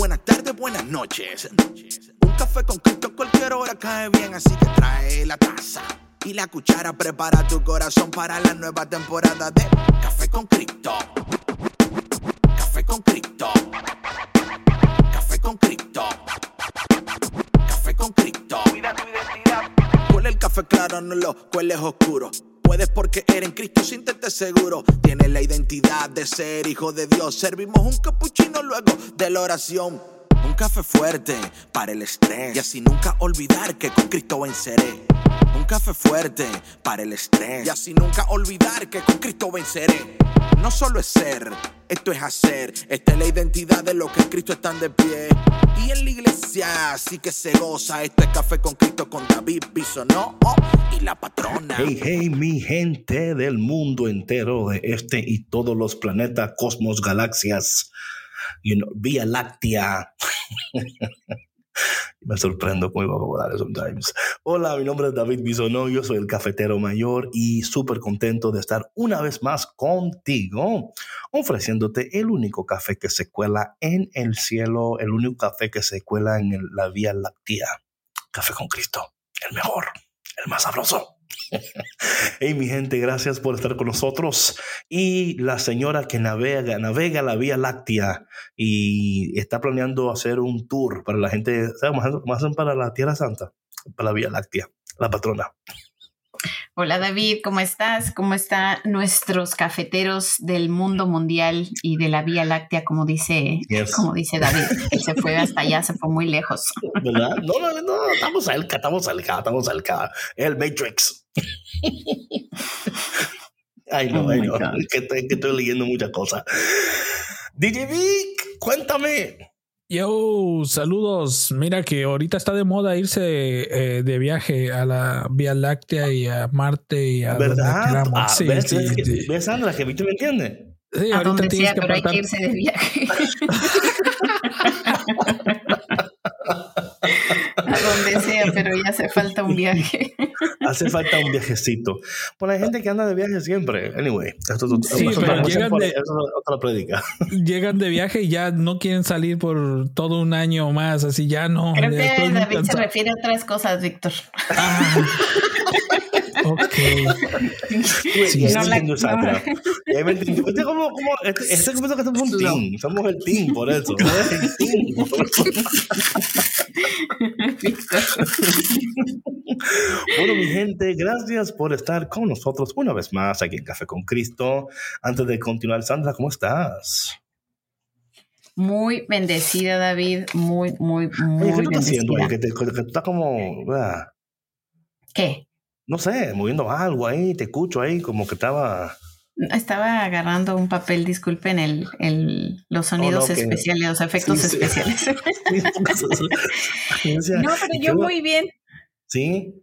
buenas tardes, buenas noches. Un café con Cristo cualquier hora cae bien, así que trae la taza y la cuchara. Prepara tu corazón para la nueva temporada de Café con Cristo. Café con Cristo. Café con Cristo. Café con Cristo. Cuida tu identidad. Huele el café claro, no lo cueles oscuro. Puedes porque eres en Cristo, siéntete seguro. Tienes la identidad de ser hijo de Dios. Servimos un capuchino luego de la oración. Un café fuerte para el estrés. Y así nunca olvidar que con Cristo venceré. Un café fuerte para el estrés. Y así nunca olvidar que con Cristo venceré. No solo es ser, esto es hacer. Esta es la identidad de los que en Cristo están de pie. Y en la iglesia sí que se goza. Esto es café con Cristo con David Bisonó y la patrona. Hey, hey, mi gente del mundo entero, de este y todos los planetas, cosmos, galaxias, you know, Vía Láctea. Me sorprendo con mi vocabulario sometimes. Hola, mi nombre es David Bisonó, yo soy el cafetero mayor y súper contento de estar una vez más contigo, ofreciéndote el único café que se cuela en el cielo, el único café que se cuela en el- la Vía Láctea. Café con Cristo, el mejor, el más sabroso. Hey, mi gente, gracias por estar con nosotros. Y la señora que navega, navega la Vía Láctea y está planeando hacer un tour para la gente, ¿sabes cómo hacen- cómo hacen para la Tierra Santa? Para la Vía Láctea, la patrona. Hola David, ¿cómo estás? ¿Cómo están nuestros cafeteros del mundo mundial y de la Vía Láctea, como dice, Yes. como dice David? Él se fue hasta allá, se fue muy lejos. ¿Verdad? No, no, no, estamos cerca, estamos cerca, estamos cerca. El Matrix. Ay, no, Oh ay, no, que estoy, que estoy leyendo muchas cosas. DJ Vic, cuéntame. Yo, saludos. Mira que ahorita está de moda irse eh, de viaje a la Vía Láctea y a Marte y a donde ¿Verdad? queramos. Ah, Sí, ¿ves, sí, ves, sí. ves, Sandra, que Víctor me entiende? Sí, A ahorita donde tienes sea, que pero hay que irse de viaje. A donde sea, pero ya hace falta un viaje. Hace falta un viajecito. Pues hay gente que anda de viaje siempre. Anyway, esto, esto- Sí, pero esto- llegan por- de- es otra prédica. Llegan de viaje y ya no quieren salir por todo un año más, así ya no. Creo que David se refiere a otras cosas, Víctor. Ah. ok. Sí, No la- Sandra. Ya me entiendo. Este es como, como, este, este es como que somos un team. Somos el team, por eso. Somos el team. Bueno, mi gente, gracias por estar con nosotros una vez más aquí en Café con Cristo. Antes de continuar, Sandra, ¿cómo estás? Muy bendecida, David. Muy, muy, muy Oye, ¿qué tú estás haciendo. Que, te, que tú estás como, ¿Qué? No sé, moviendo algo ahí, te escucho ahí, como que estaba... Estaba agarrando un papel, disculpen el, el, los sonidos Oh, no, que- especiales, los efectos Sí, sí. especiales. No, pero ¿y yo muy bien. Sí,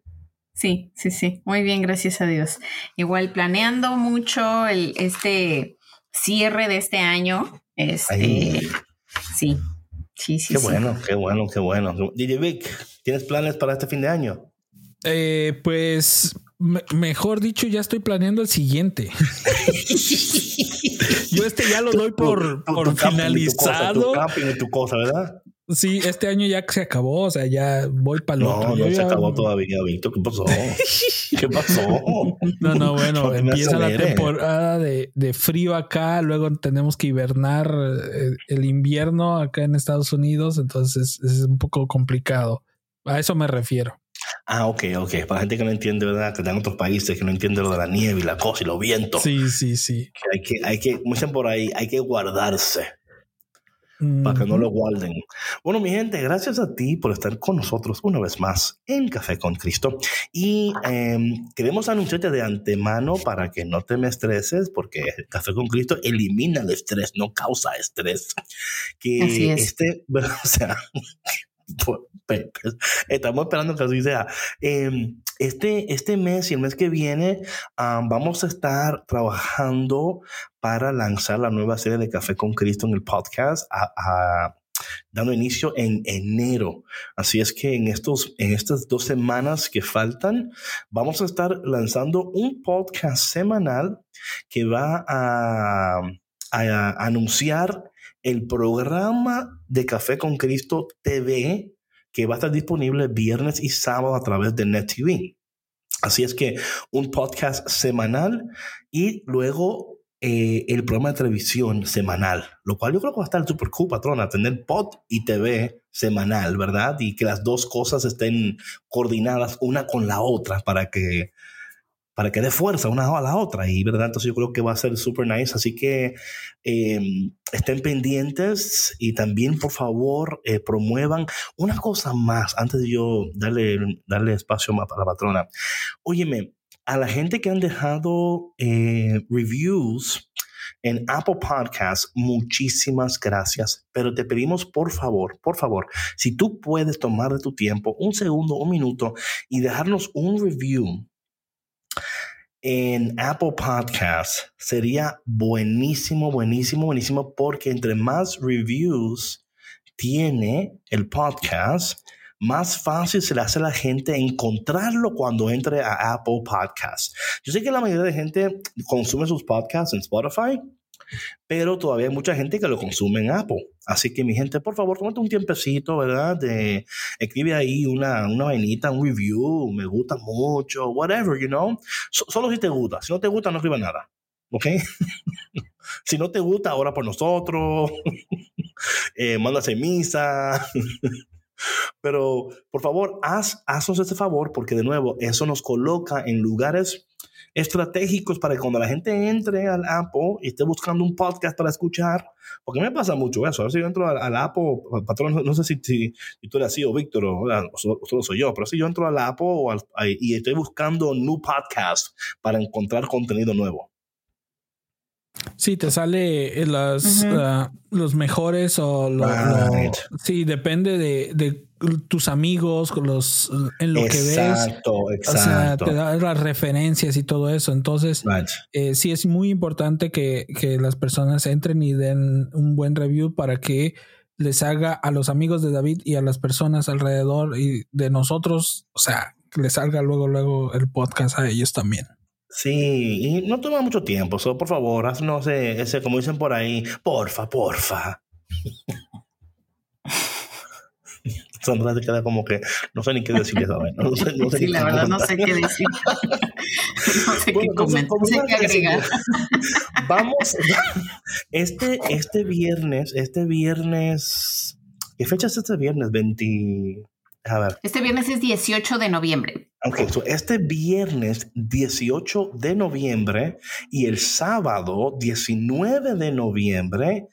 Sí, sí, sí, muy bien, gracias a Dios. Igual planeando mucho el, este cierre de este año. Este, sí, sí, sí. qué sí. bueno, qué bueno, qué bueno. DJ Vic, ¿tienes planes para este fin de año? Eh, pues me- mejor dicho, ya estoy planeando el siguiente. Yo este ya lo doy por, Tu- por tu finalizado. Y tu cosa, ¿verdad? Sí, este año ya se acabó, o sea, ya voy para el No, otro. no Yo se ya- acabó todavía, Víctor. ¿Qué pasó? ¿Qué pasó? No, no, bueno, No empieza la temporada de, de frío acá, luego tenemos que hibernar eh, el invierno acá en Estados Unidos, entonces es un poco complicado. A eso me refiero. Ah, ok, ok. Para la gente que no entiende, ¿verdad? Que está en otros países, que no entiende lo de la nieve y la cosa y los vientos. Sí, sí, sí. Hay que, hay que, como dicen por ahí, hay que guardarse para que no lo guarden. Bueno, mi gente, gracias a ti por estar con nosotros una vez más en Café con Cristo. Y em, queremos anunciarte de antemano para que no te me estreses, porque Café con Cristo elimina el estrés, no causa estrés. Que Así es. este, ¿verdad? o sea, estamos esperando que así sea. Em, este, este mes y el mes que viene am, vamos a estar trabajando para lanzar la nueva serie de Café con Cristo en el podcast, dando inicio en enero. Así es que en, estos, en estas dos semanas que faltan, vamos a estar lanzando un podcast semanal que va a a anunciar el programa de Café con Cristo TV que va a estar disponible viernes y sábado a través de NetTV. Así es que un podcast semanal y luego eh, el programa de televisión semanal, lo cual yo creo que va a estar súper cool, patrona, tener pod y TV semanal, ¿verdad? Y que las dos cosas estén coordinadas una con la otra para que para que dé fuerza una a la otra. Y verdad, entonces yo creo que va a ser súper nice. Así que em, estén pendientes y también, por favor, eh, promuevan una cosa más antes de yo darle, darle espacio más para la patrona. Óyeme, a la gente que han dejado eh, reviews en Apple Podcasts, muchísimas gracias. Pero te pedimos, por favor, por favor, si tú puedes tomar de tu tiempo un segundo, un minuto y dejarnos un review en Apple Podcasts sería buenísimo, buenísimo, buenísimo, porque entre más reviews tiene el podcast, más fácil se le hace a la gente encontrarlo cuando entre a Apple Podcasts. Yo sé que la mayoría de gente consume sus podcasts en Spotify, pero todavía hay mucha gente que lo consume en Apple. Así que mi gente, por favor, tómate un tiempecito, ¿verdad? Escribe ahí una, una vainita, un review, me gusta mucho, whatever, you know. solo si te gusta. Si no te gusta, no escriba nada. ¿Ok? si no te gusta, ora por nosotros. eh, mándase misa. Pero, por favor, haz, haznos ese favor porque, de nuevo, eso nos coloca en lugares estratégicos para que cuando la gente entre al Apple y esté buscando un podcast para escuchar, porque me pasa mucho eso. A veces yo entro al, Apple, patrón, no, sé si, si, tú eres así o Víctor o, solo soy yo, pero si yo entro al Apple y estoy buscando un new podcast para encontrar contenido nuevo. Sí, te sale las, ah, los mejores o lo, sí, depende de, de, tus amigos, los en lo que ves. Exacto, exacto. O sea, te da las referencias y todo eso. Entonces, eh, sí es muy importante que, que las personas entren y den un buen review para que les haga a los amigos de David y a las personas alrededor y de nosotros, o sea, que les salga luego, luego el podcast a ellos también. Sí, y no toma mucho tiempo, so, por favor, haznos ese, ese, como dicen por ahí, porfa, porfa. Sandra se queda como que no sé ni qué decir esa No sé, no sé sí, la verdad no sé qué decir. no sé qué comentar, no sé qué agregar. Vamos, este, este viernes, este viernes, ¿qué fecha es este viernes? 20... A ver. Este viernes es 18 de noviembre. Ok, so este viernes 18 de noviembre y el sábado 19 de noviembre,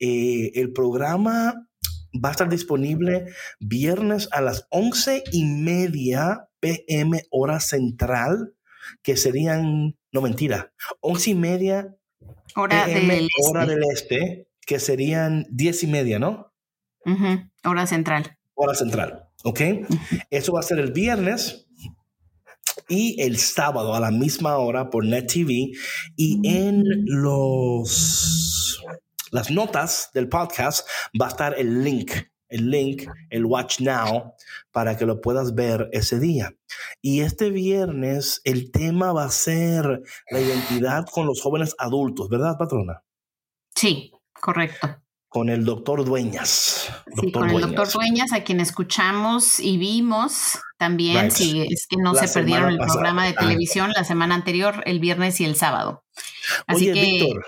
eh, el programa va a estar disponible viernes a las 11 y media pm hora central, que serían, no mentira, 11 y media hora, del, hora este. del este, que serían 10 y media, ¿no? Hora central. Hora central, ¿ok? Eso va a ser el viernes y el sábado a la misma hora por Net TV y en los las notas del podcast va a estar el link, el link, el Watch Now, para que lo puedas ver ese día. Y este viernes el tema va a ser la identidad con los jóvenes adultos, ¿verdad, patrona? Sí, correcto con el doctor Dueñas. sí, con el doctor Dueñas, a quien escuchamos y vimos también, si es que no se perdieron el programa de televisión la semana anterior, el viernes y el sábado. Así Oye, Víctor,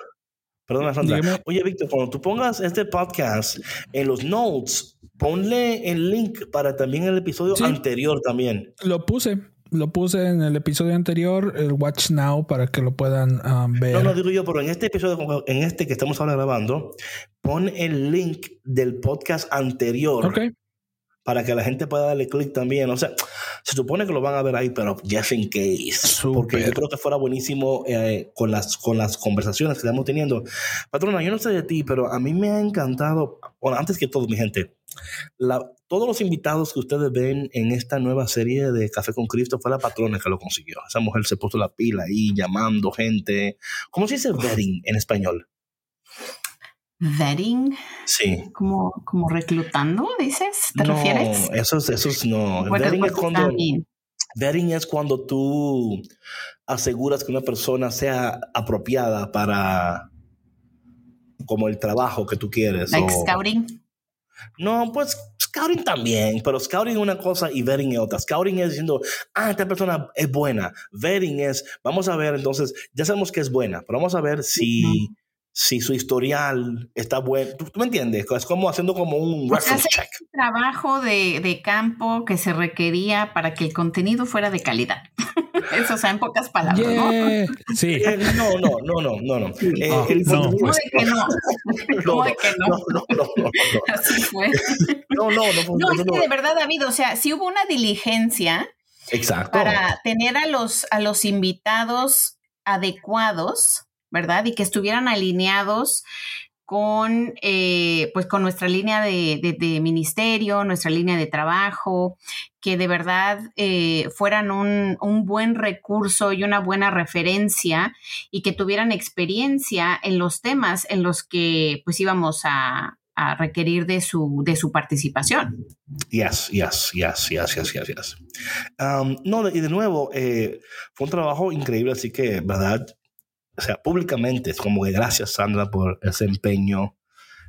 perdona, Sandra. Oye, Víctor, cuando tú pongas este podcast en los notes, ponle el link para también el episodio anterior también. Lo puse, lo puse en el episodio anterior, el Watch Now, para que lo puedan um, ver. No, no digo yo, pero en este episodio, en este que estamos ahora grabando, pon el link del podcast anterior. Para que la gente pueda darle clic también. O sea, se supone que lo van a ver ahí, pero just in case. Porque yo creo que fuera buenísimo eh, con, las, con las conversaciones que estamos teniendo. Patrona, yo no sé de ti, pero a mí me ha encantado. Bueno, antes que todo, mi gente, la, todos los invitados que ustedes ven en esta nueva serie de Café con Cristo fue la patrona que lo consiguió. Esa mujer se puso la pila ahí llamando gente. ¿Cómo se dice vetting en español? Vetting. Sí. Como, como reclutando, dices, ¿te no, refieres? Eso es, eso es no. vetting, es cuando, vetting es cuando tú aseguras que una persona sea apropiada para como el trabajo que tú quieres. Like scouting. No, pues scouting también, pero scouting es una cosa y vetting es otra. Scouting es diciendo, ah, esta persona es buena. Vetting es, vamos a ver, entonces, ya sabemos que es buena, pero vamos a ver si, si su historial está bueno. ¿Tú, me entiendes? Es como haciendo como un reference check. trabajo de, de campo que se requería para que el contenido fuera de calidad. Eso, o sea, en pocas palabras, ¿no? Sí. Eh, no, no, no, no, no, no. Eh, no. el, ¿Cómo de que no? ¿Cómo de que no? No, no, no, no, no. Así fue. No, no, no. No, es que de verdad, David, o sea, si hubo una diligencia Exacto. para tener a los, a los invitados adecuados, ¿verdad? Y que estuvieran alineados con, eh, pues con nuestra línea de, de, ministerio, nuestra línea de trabajo, que de verdad eh, fueran un, un, buen recurso y una buena referencia y que tuvieran experiencia en los temas en los que pues íbamos a, a requerir de su, de su participación. Yes, yes, yes, yes, yes, yes, yes. Um, no, y de nuevo, eh, fue un trabajo increíble, así que, ¿verdad? O sea, públicamente, es como que gracias Sandra por ese empeño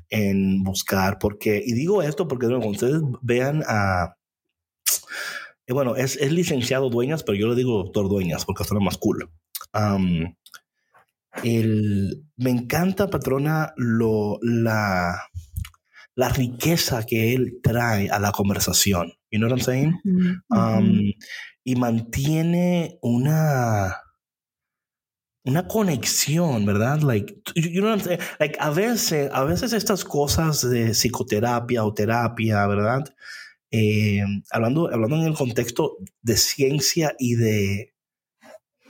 en buscar, porque, y digo esto porque cuando ustedes vean a, eh, bueno, es, es, licenciado Dueñas, pero yo le digo doctor Dueñas porque suena más cool. Um, el, me encanta, patrona, lo, la, la riqueza que él trae a la conversación. You know what I'm saying? Uh -huh. um, y mantiene una una conexión, ¿verdad? Like, you know like a veces, a veces estas cosas de psicoterapia o terapia, ¿verdad? Eh, hablando, hablando en el contexto de ciencia y de,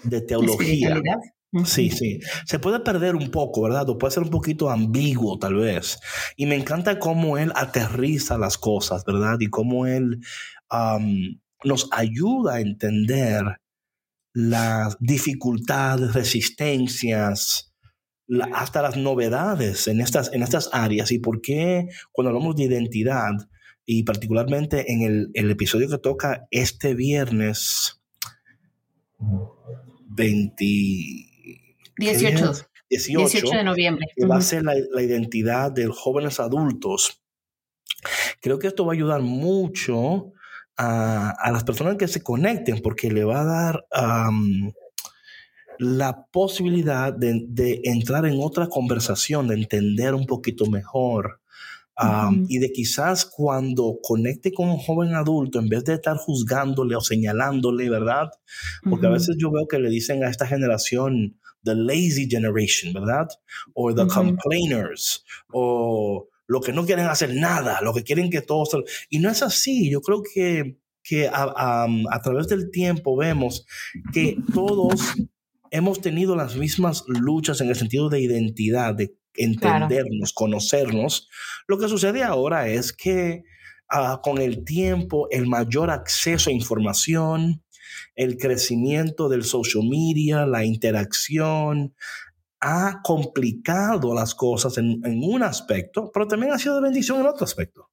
de teología. Sí, sí. Se puede perder un poco, ¿verdad? O puede ser un poquito ambiguo, tal vez. Y me encanta cómo él aterriza las cosas, ¿verdad? Y cómo él um, nos ayuda a entender las dificultades, resistencias, la, hasta las novedades en estas, en estas áreas y por qué cuando hablamos de identidad y particularmente en el, el episodio que toca este viernes 20, 18, 18, 18 de noviembre. Que va a ser la, la identidad de los jóvenes adultos. Creo que esto va a ayudar mucho a, a, las personas que se conecten porque le va a dar um, la posibilidad de, de, entrar en otra conversación, de entender un poquito mejor. Um, uh -huh. Y de quizás cuando conecte con un joven adulto, en vez de estar juzgándole o señalándole, ¿verdad? Porque uh -huh. a veces yo veo que le dicen a esta generación, the lazy generation, ¿verdad? O the uh -huh. complainers, o lo que no quieren hacer nada, lo que quieren que todos... Y no es así, yo creo que, que a, a, a través del tiempo vemos que todos hemos tenido las mismas luchas en el sentido de identidad, de entendernos, claro. conocernos. Lo que sucede ahora es que uh, con el tiempo, el mayor acceso a información, el crecimiento del social media, la interacción, ha complicado las cosas en, un aspecto, pero también ha sido de bendición en otro aspecto.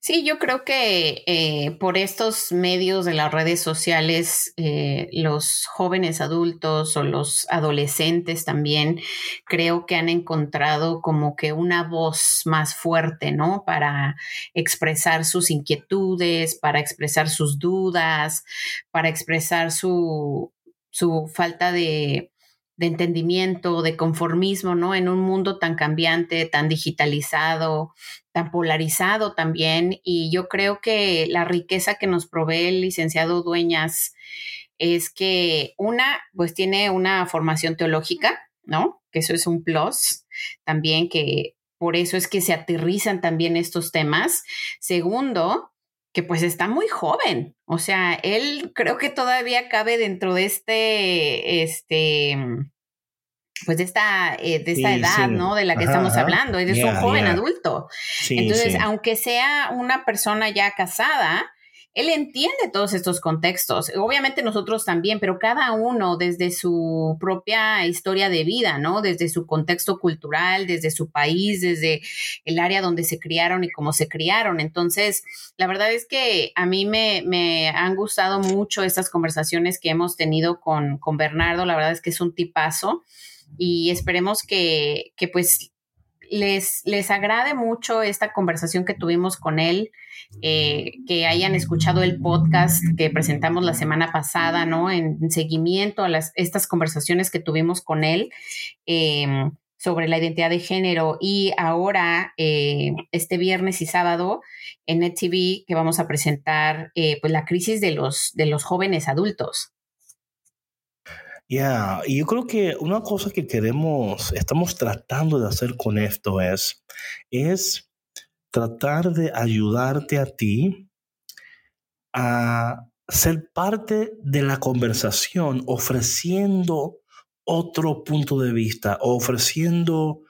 Sí, yo creo que eh, por estos medios de las redes sociales, eh, los jóvenes adultos o los adolescentes también creo que han encontrado como que una voz más fuerte, ¿no? Para expresar sus inquietudes, para expresar sus dudas, para expresar su, su falta de, entendimiento, de conformismo, ¿no? En un mundo tan cambiante, tan digitalizado, tan polarizado también. Y yo creo que la riqueza que nos provee el licenciado Dueñas es que una, pues tiene una formación teológica, ¿no? Que eso es un plus también, que por eso es que se aterrizan también estos temas. Segundo, que pues está muy joven. O sea, él creo que todavía cabe dentro de este, este, pues de esta, eh, de esta sí, edad, sí. ¿no? De la que ajá, estamos ajá. hablando. Es yeah, un joven yeah. adulto. Sí, Entonces, aunque sea una persona ya casada, él entiende todos estos contextos. Obviamente nosotros también, pero cada uno desde su propia historia de vida, ¿no? Desde su contexto cultural, desde su país, desde el área donde se criaron y cómo se criaron. Entonces, la verdad es que a mí me, me han gustado mucho estas conversaciones que hemos tenido con, con Bernardo. La verdad es que es un tipazo. y esperemos que, que pues les, les agrade mucho esta conversación que tuvimos con él, eh, que hayan escuchado el podcast que presentamos la semana pasada, ¿no? En, seguimiento a las, estas conversaciones que tuvimos con él. Em, sobre la identidad de género y ahora eh, este viernes y sábado en NetTV que vamos a presentar eh, pues la crisis de los, de los jóvenes adultos. Ya, y yo creo que una cosa que queremos, estamos tratando de hacer con esto es, es tratar de ayudarte a ti a ser parte de la conversación ofreciendo otro punto de vista, ofreciendo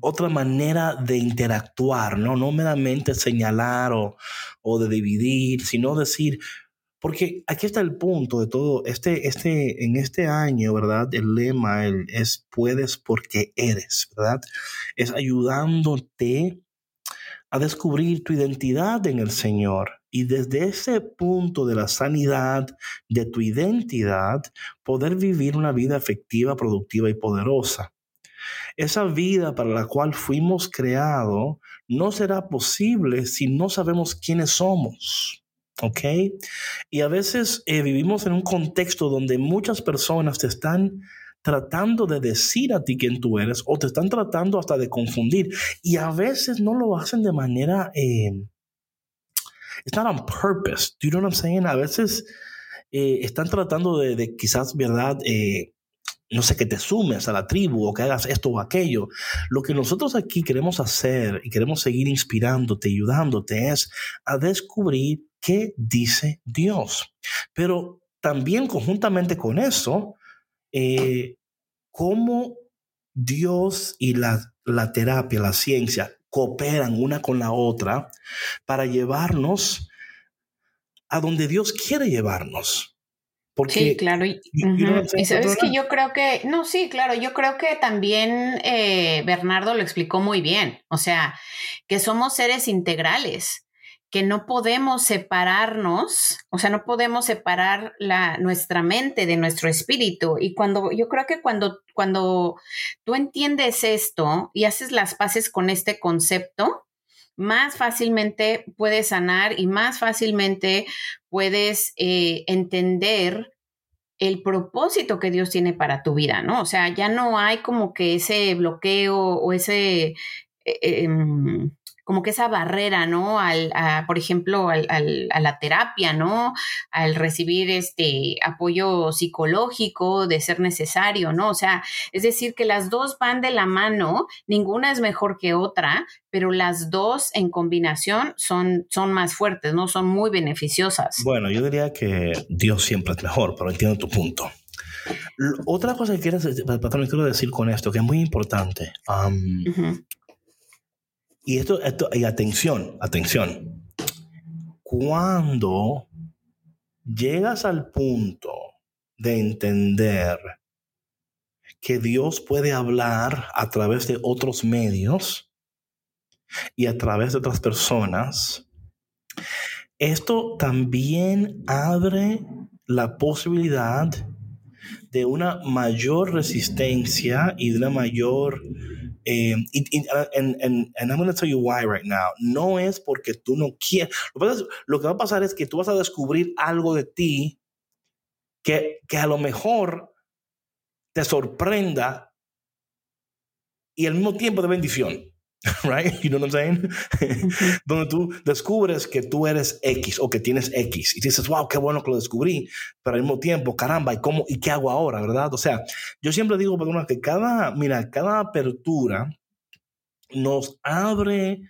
otra manera de interactuar, ¿no? No meramente señalar o, o de dividir, sino decir, porque aquí está el punto de todo. Este, este, en este año, ¿verdad? El lema es puedes porque eres, ¿verdad? Es ayudándote a descubrir tu identidad en el Señor. Y desde ese punto de la sanidad de tu identidad, poder vivir una vida efectiva, productiva y poderosa. Esa vida para la cual fuimos creados no será posible si no sabemos quiénes somos. ¿Ok? Y a veces eh, vivimos en un contexto donde muchas personas te están tratando de decir a ti quién tú eres o te están tratando hasta de confundir. Y a veces no lo hacen de manera... Eh, on purpose. Do you know what I'm saying? A veces eh, están tratando de, quizás, ¿verdad? Eh, no sé, que te sumes a la tribu o que hagas esto o aquello. Lo que nosotros aquí queremos hacer y queremos seguir inspirándote, ayudándote, es a descubrir qué dice Dios. Pero también conjuntamente con eso, eh, cómo Dios y la, la terapia, la ciencia, cooperan una con la otra para llevarnos a donde Dios quiere llevarnos. Porque, sí, claro. Y, sabes que yo creo que, no, sí, claro, yo creo que también eh, Bernardo lo explicó muy bien. O sea, que somos seres integrales que no podemos separarnos, o sea, no podemos separar la, nuestra mente de nuestro espíritu. Y cuando, yo creo que cuando, cuando tú entiendes esto y haces las paces con este concepto, más fácilmente puedes sanar y más fácilmente puedes eh, entender el propósito que Dios tiene para tu vida, ¿no? O sea, ya no hay como que ese bloqueo o ese... Eh, em, como que esa barrera, ¿no? Al, por ejemplo, al, a la terapia, ¿no? Al recibir este apoyo psicológico de ser necesario, ¿no? O sea, es decir, que las dos van de la mano, ninguna es mejor que otra, pero las dos en combinación son, son más fuertes, ¿no? Son muy beneficiosas. Bueno, yo diría que Dios siempre es mejor, pero entiendo tu punto. Otra cosa que quiero, quiero decir con esto, que es muy importante. Y esto, esto, y atención, atención. Cuando llegas al punto de entender que Dios puede hablar a través de otros medios y a través de otras personas, esto también abre la posibilidad de una mayor resistencia y de una mayor and, and, and, I'm going to tell you why right now. No es porque tú no quieres. Lo que va a pasar es que tú vas a descubrir algo de ti que, que a lo mejor te sorprenda y al mismo tiempo de bendición. right? You know what I'm saying? Donde tú descubres que tú eres X o que tienes X y dices, wow, qué bueno que lo descubrí, pero al mismo tiempo, caramba, ¿y cómo y qué hago ahora, verdad? O sea, yo siempre digo, perdona, que cada, mira, cada apertura nos abre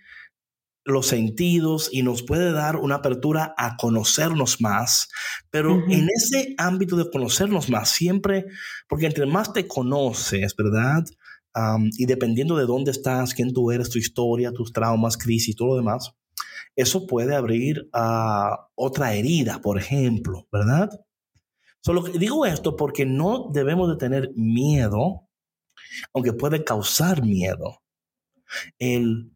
los sentidos y nos puede dar una apertura a conocernos más, pero en ese ámbito de conocernos más, siempre, porque entre más te conoces, ¿verdad? Y dependiendo de dónde estás, quién tú eres, tu historia, tus traumas, crisis, todo lo demás, eso puede abrir a otra herida, por ejemplo, ¿verdad? Solo digo esto porque no debemos de tener miedo, aunque puede causar miedo, el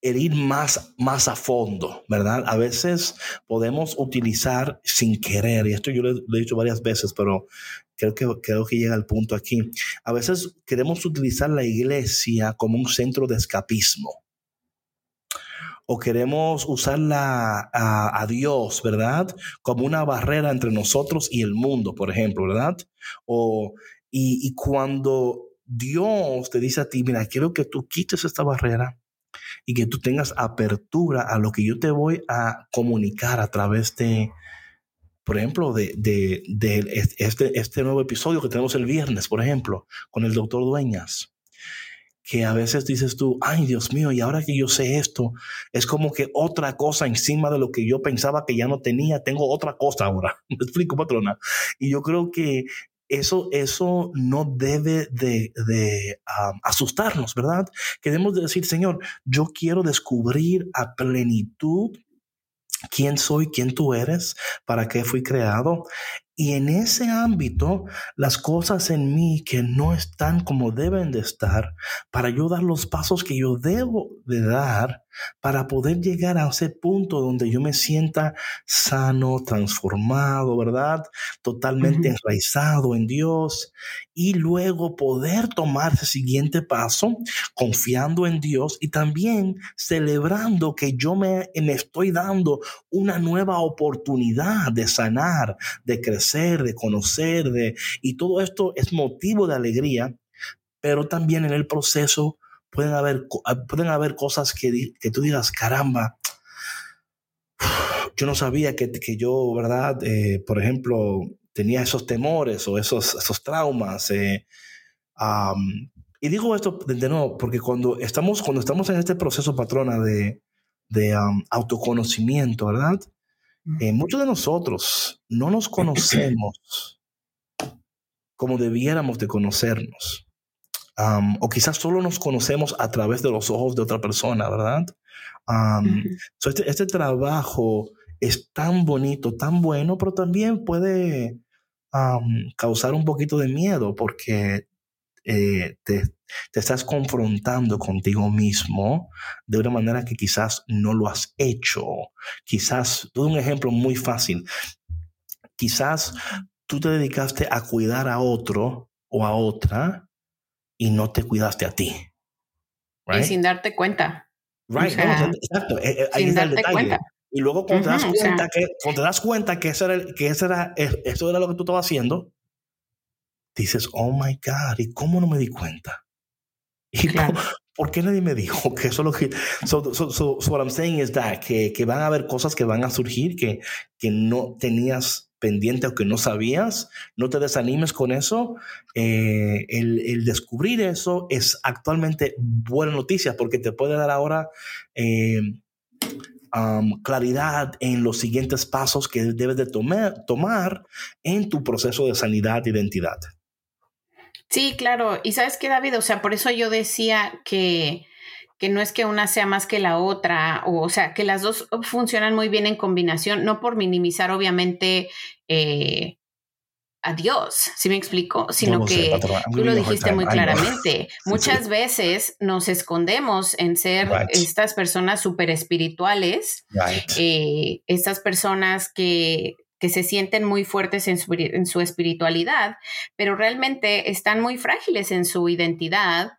ir más, más a fondo, ¿verdad? A veces podemos utilizar sin querer, y esto yo lo, he dicho varias veces, pero creo que, creo que llega al punto aquí. A veces queremos utilizar la iglesia como un centro de escapismo. O queremos usarla a, a Dios, ¿verdad? Como una barrera entre nosotros y el mundo, por ejemplo, ¿verdad? O, y, y cuando Dios te dice a ti, mira, quiero que tú quites esta barrera y que tú tengas apertura a lo que yo te voy a comunicar a través de, por ejemplo, de, de, este, este nuevo episodio que tenemos el viernes, por ejemplo, con el doctor Dueñas que a veces dices tú, ay Dios mío, y ahora que yo sé esto, es como que otra cosa encima de lo que yo pensaba que ya no tenía, tengo otra cosa ahora. Me explico, patrona. Y yo creo que eso, eso no debe de, asustarnos, ¿verdad? Queremos decir, Señor, yo quiero descubrir a plenitud quién soy, quién tú eres, para qué fui creado. Y en ese ámbito, las cosas en mí que no están como deben de estar, para yo dar los pasos que yo debo de dar, para poder llegar a ese punto donde yo me sienta sano, transformado, ¿verdad? Totalmente enraizado en Dios y luego poder tomar ese siguiente paso confiando en Dios y también celebrando que yo me, me estoy dando una nueva oportunidad de sanar, de crecer, de conocer, de, y todo esto es motivo de alegría, pero también en el proceso pueden haber, ah, pueden haber cosas que, que tú digas, caramba, yo no sabía que, que yo, ¿verdad? Eh, por ejemplo, tenía esos temores o esos, esos traumas. Eh, y digo esto de nuevo, porque cuando estamos, cuando estamos en este proceso, patrona, de, de autoconocimiento, ¿verdad? Eh, muchos de nosotros no nos conocemos como debiéramos de conocernos o quizás solo nos conocemos a través de los ojos de otra persona, ¿verdad? este, este, trabajo es tan bonito, tan bueno, pero también puede causar un poquito de miedo porque eh, te, te, estás confrontando contigo mismo de una manera que quizás no lo has hecho. Quizás, un ejemplo muy fácil. Quizás tú te dedicaste a cuidar a otro o a otra y no te cuidaste a ti. Y sin darte cuenta. Right, exacto. Eh, eh, ahí está el detalle. Y luego cuando, te das cuenta que, cuando te das cuenta que, eso era, que eso era, eh, eso era lo que tú estabas haciendo, dices, oh my God, ¿y cómo no me di cuenta? ¿Y por, qué nadie me dijo que eso es lo que... So, so, so, what I'm saying is that, que, que, van a haber cosas que van a surgir que, que no tenías pendiente o que no sabías, no te desanimes con eso. Eh, el, descubrir eso es actualmente buena noticia porque te puede dar ahora eh, claridad en los siguientes pasos que debes de tomar, tomar en tu proceso de sanidad e identidad. Sí, claro. Y sabes qué, David, o sea, por eso yo decía que que no es que una sea más que la otra, o, o sea, que las dos funcionan muy bien en combinación, no por minimizar obviamente eh, a Dios, si me explico, sino que tú lo dijiste muy claramente. Muchas veces nos escondemos en ser estas personas súper espirituales, eh, estas personas que que se sienten muy fuertes en su, en su, espiritualidad, pero realmente están muy frágiles en su identidad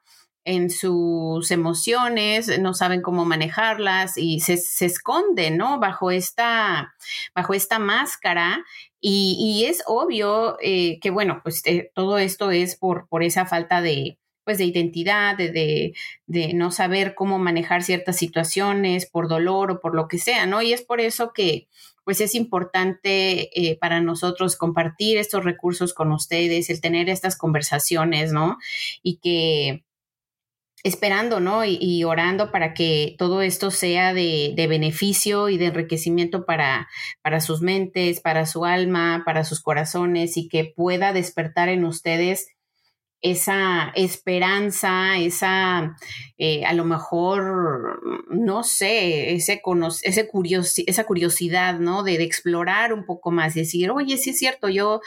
en sus emociones, no saben cómo manejarlas y se, se esconden, ¿no? Bajo esta, bajo esta máscara. Y, es obvio eh, que, bueno, pues eh, todo esto es por, por esa falta de, pues de identidad, de, de, no saber cómo manejar ciertas situaciones por dolor o por lo que sea, ¿no? Y es por eso que pues es importante eh, para nosotros compartir estos recursos con ustedes, el tener estas conversaciones, ¿no? Y que esperando, ¿no? Y, orando para que todo esto sea de, beneficio y de enriquecimiento para, para sus mentes, para su alma, para sus corazones y que pueda despertar en ustedes esa esperanza, esa, eh, a lo mejor, no sé, ese, ese esa curiosidad, ¿no? De, de, explorar un poco más y decir, oye, sí es cierto, yo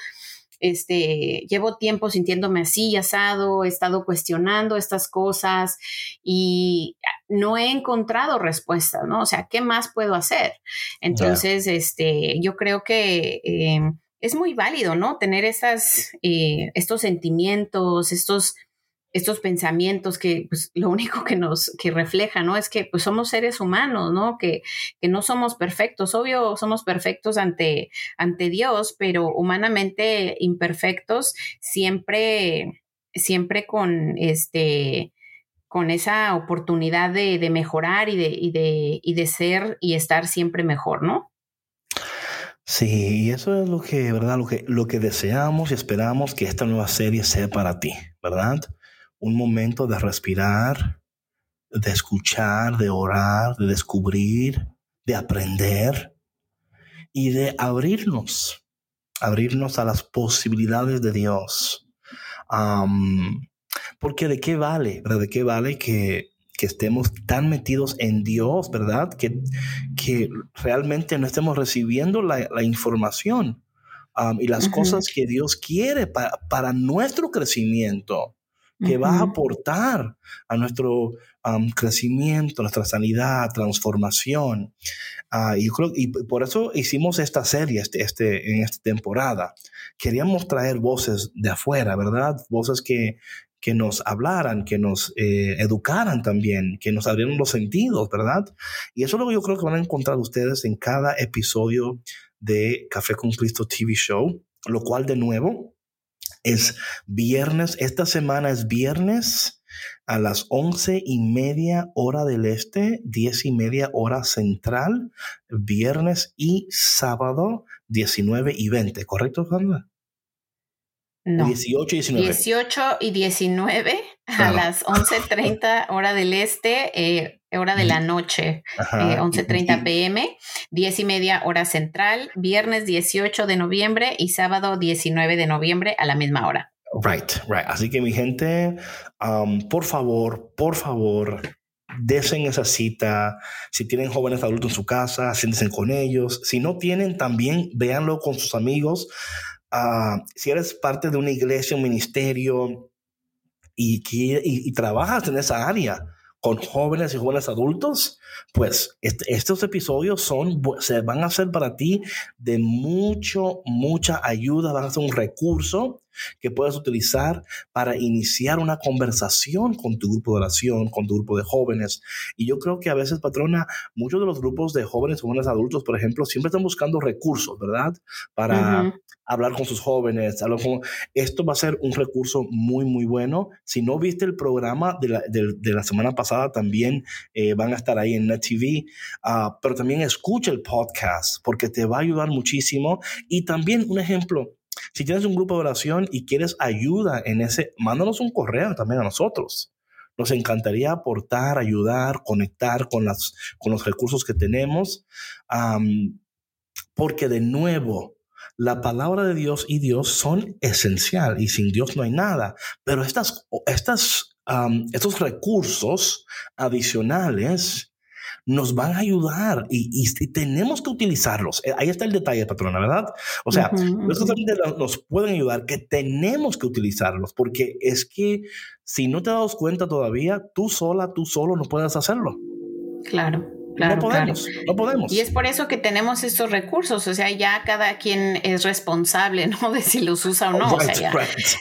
este, llevo tiempo sintiéndome así, asado, he estado cuestionando estas cosas y no he encontrado respuestas, ¿no? O sea, ¿qué más puedo hacer? Entonces, este, yo creo que em, es muy válido, ¿no? Tener estas, eh, estos sentimientos, estos estos pensamientos que pues, lo único que nos que refleja, ¿no? Es que pues somos seres humanos, ¿no? Que, que no somos perfectos. Obvio, somos perfectos ante, ante Dios, pero humanamente imperfectos, siempre, siempre con este con esa oportunidad de, de mejorar y de, y, de, y de ser y estar siempre mejor, ¿no? Sí, eso es lo que, ¿verdad? Lo que, lo que deseamos y esperamos que esta nueva serie sea para ti, ¿verdad? un momento de respirar, de escuchar, de orar, de descubrir, de aprender y de abrirnos, abrirnos a las posibilidades de Dios. porque de qué vale, ¿verdad? ¿De qué vale que, estemos tan metidos en Dios, ¿verdad? Que, que realmente no estemos recibiendo la, información y las cosas que Dios quiere para, para nuestro crecimiento que va a aportar a nuestro crecimiento, nuestra sanidad, transformación. Ah, y, creo, y por eso hicimos esta serie este, este, en esta temporada. Queríamos traer voces de afuera, ¿verdad? Voces que, que nos hablaran, que nos eh, educaran también, que nos abrieran los sentidos, ¿verdad? Y eso es lo que yo creo que van a encontrar ustedes en cada episodio de Café con Cristo TV Show, lo cual de nuevo es viernes, esta semana es viernes a las once y media hora del este, diez y media hora central, viernes y sábado 19 y 20, ¿correcto, Sandra? No. 18 y 19. 18 y 19 a las 11.30 hora del este, eh, hora de la noche, eh, 11.30 pm, 10 y media hora central, viernes 18 de noviembre y sábado 19 de noviembre a la misma hora. Right, right. Así que mi gente, um, por favor, por favor, desen esa cita. Si tienen jóvenes adultos en su casa, siéntense con ellos. Si no tienen, también véanlo con sus amigos. Si eres parte de una iglesia, un ministerio y, y, trabajas en esa área con jóvenes y jóvenes adultos, pues estos episodios son, se van a ser para ti de mucho, mucha ayuda, van a ser un recurso que puedes utilizar para iniciar una conversación con tu grupo de oración, con tu grupo de jóvenes. Y yo creo que a veces, patrona, muchos de los grupos de jóvenes, jóvenes adultos, por ejemplo, siempre están buscando recursos, ¿verdad? Para hablar con sus jóvenes. Esto va a ser un recurso muy, muy bueno. Si no viste el programa de la, de, la semana pasada, también eh, van a estar ahí en NetTV, uh, pero también escucha el podcast porque te va a ayudar muchísimo. Y también un ejemplo, si tienes un grupo de oración y quieres ayuda en ese, mándanos un correo también a nosotros. Nos encantaría aportar, ayudar, conectar con, las, con los recursos que tenemos, porque de nuevo, la palabra de Dios y Dios son esencial y sin Dios no hay nada. Pero estas, estas, estos recursos adicionales nos van a ayudar y, tenemos que utilizarlos. Eh, ahí está el detalle, patrona, ¿verdad? O sea, nos pueden ayudar, que tenemos que utilizarlos, porque es que si no te das cuenta todavía, tú sola, tú solo no puedes hacerlo. Claro. Claro, no podemos, no podemos. Y es por eso que tenemos estos recursos, o sea, ya cada quien es responsable, ¿no? De si los usa o no. o sea, ya,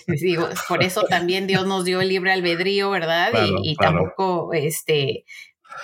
digo, por eso también Dios nos dio el libre albedrío, ¿verdad? y, tampoco, este,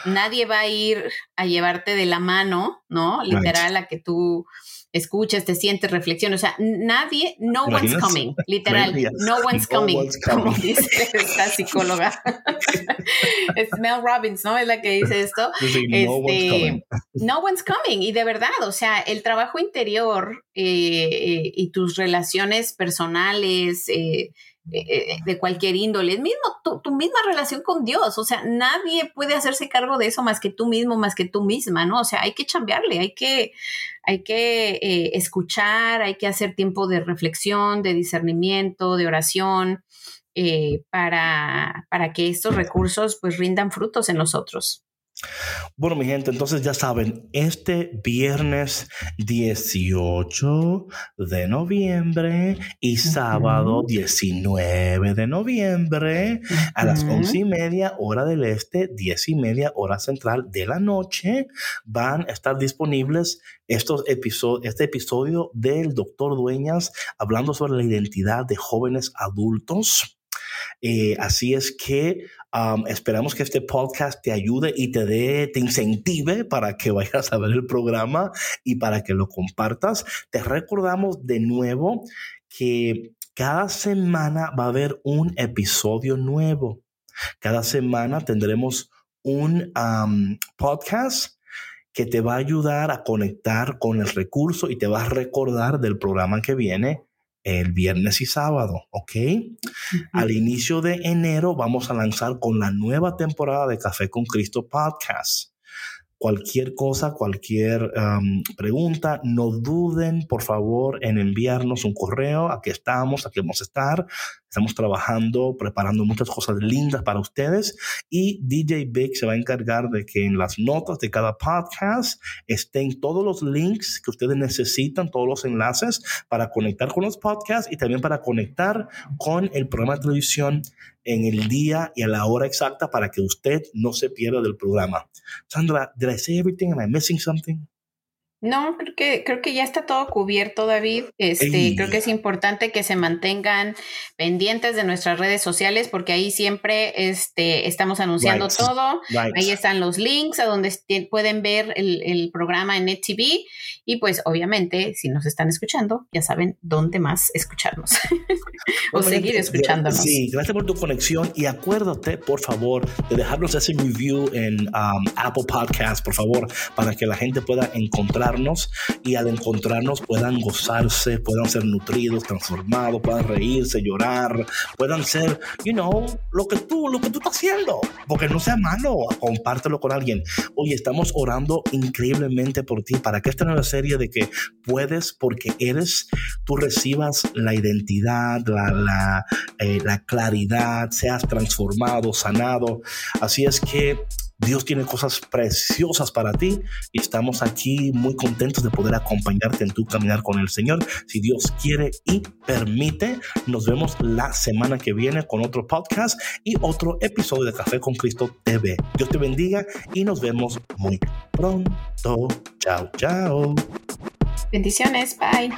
nadie va a ir a llevarte de la mano, ¿no? Literal, a que tú escuches, te sientes, reflexiones. O sea, nadie, no one's coming, literal, no one's coming, como dice esta psicóloga. es Mel Robbins, ¿no? Es la que dice esto. este, no one's coming. Y de verdad, o sea, el trabajo interior eh, eh, y tus relaciones personales, eh, eh, de cualquier índole, mismo tu, misma relación con Dios, o sea, nadie puede hacerse cargo de eso más que tú mismo, más que tú misma, ¿no? O sea, hay que chambearle, hay que, hay que eh, escuchar, hay que hacer tiempo de reflexión, de discernimiento, de oración, eh, para, para que estos recursos pues rindan frutos en nosotros. Bueno, mi gente, entonces ya saben, este viernes 18 de noviembre y sábado 19 de noviembre a las once y media hora del este, diez y media hora central de la noche, van a estar disponibles estos episodios, este episodio del doctor Dueñas hablando sobre la identidad de jóvenes adultos. Eh, así es que esperamos que este podcast te ayude y te dé, te incentive para que vayas a ver el programa y para que lo compartas. Te recordamos de nuevo que cada semana va a haber un episodio nuevo. Cada semana tendremos un podcast que te va a ayudar a conectar con el recurso y te va a recordar del programa que viene el viernes y sábado, ¿ok? Al inicio de enero vamos a lanzar con la nueva temporada de Café con Cristo Podcast cualquier cosa, cualquier pregunta, no duden, por favor, en enviarnos un correo. Aquí estamos, aquí vamos a estar. Estamos trabajando, preparando muchas cosas lindas para ustedes y DJ Big se va a encargar de que en las notas de cada podcast estén todos los links que ustedes necesitan, todos los enlaces para conectar con los podcasts y también para conectar con el programa de televisión en el día y a la hora exacta para que usted no se pierda del programa. Sandra, did I say everything? Am I missing something? No, creo que, creo que ya está todo cubierto, David. Este, creo que es importante que se mantengan pendientes de nuestras redes sociales porque ahí siempre este, estamos anunciando todo. Ahí están los links a donde pueden ver el, el programa en NetTV y pues obviamente si nos están escuchando ya saben dónde más escucharnos o seguir escuchándonos. Sí, gracias por tu conexión y acuérdate por favor de dejarnos ese review en um, Apple Podcast, por favor, para que la gente pueda encontrar y al encontrarnos puedan gozarse, puedan ser nutridos, transformados, puedan reírse, llorar, puedan ser, you know, lo que tú, lo que tú estás haciendo, porque no sea malo, compártelo con alguien. Oye, estamos orando increíblemente por ti para que esta nueva serie de que puedes, porque eres, tú recibas la identidad, la, la, eh, la claridad, seas transformado, sanado. Así es que Dios tiene cosas preciosas para ti y estamos aquí muy contentos de poder acompañarte en tu caminar con el Señor. Si Dios quiere y permite, nos vemos la semana que viene con otro podcast y otro episodio de Café con Cristo TV. Dios te bendiga y nos vemos muy pronto. Chao, chao. Bendiciones, bye.